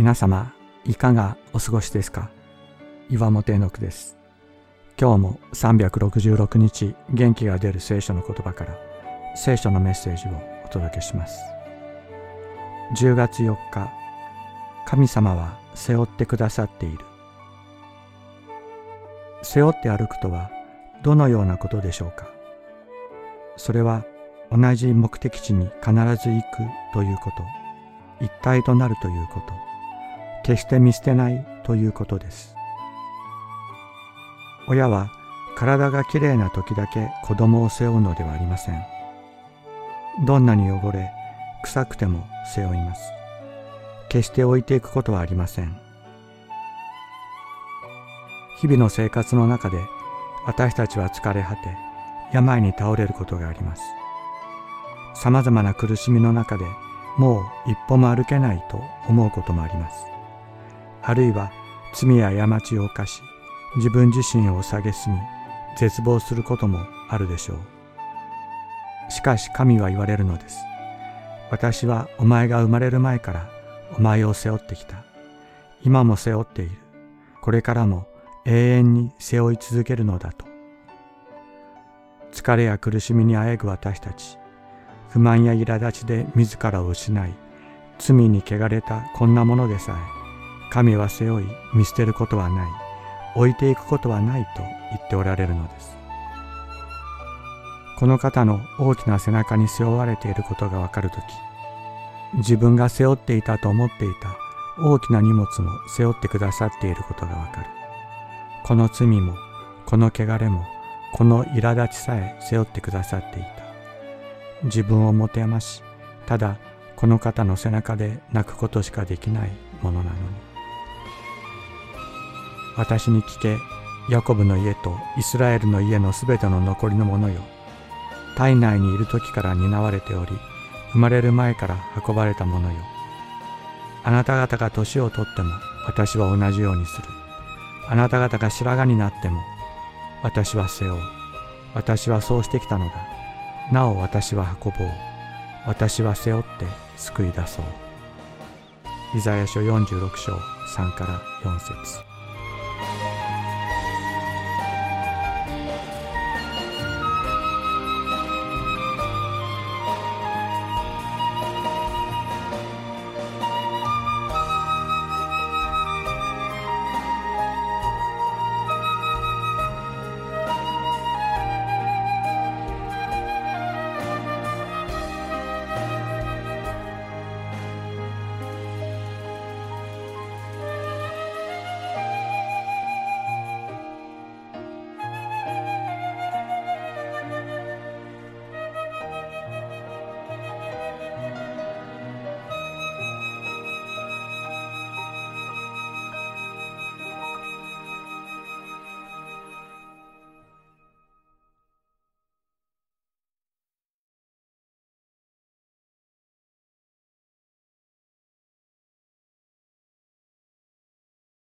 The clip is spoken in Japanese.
皆様いかがお過ごしですか？岩本絵の句です。今日も366日元気が出る聖書の言葉から聖書のメッセージをお届けします。10月4日神様は背負ってくださっている。背負って歩くとはどのようなことでしょうか？それは同じ目的地に必ず行くということ一体となるということ。決して見捨てないということです。親は体がきれいな時だけ子供を背負うのではありません。どんなに汚れ臭くても背負います。決して置いていくことはありません。日々の生活の中で私たちは疲れ果て病に倒れることがあります。さまざまな苦しみの中でもう一歩も歩けないと思うこともあります。あるいは罪や過ちを犯し自分自身を蔑み絶望することもあるでしょう。しかし神は言われるのです。私はお前が生まれる前からお前を背負ってきた。今も背負っている。これからも永遠に背負い続けるのだと。疲れや苦しみにあえぐ私たち不満や苛立ちで自らを失い罪に汚れたこんなものでさえ神は背負い見捨てることはない。置いていくことはないと言っておられるのです。この方の大きな背中に背負われていることがわかるとき自分が背負っていたと思っていた大きな荷物も背負ってくださっていることがわかる。この罪もこの汚れもこの苛立ちさえ背負ってくださっていた。自分を持て余し、ただこの方の背中で泣くことしかできないものなのに。私に聞け、ヤコブの家とイスラエルの家のすべての残りのものよ。体内にいる時から担われており、生まれる前から運ばれたものよ。あなた方が年をとっても私は同じようにする。あなた方が白髪になっても私は背負う。私はそうしてきたのだ。なお私は運ぼう。私は背負って救い出そう。イザヤ書46章3から4節 Bye.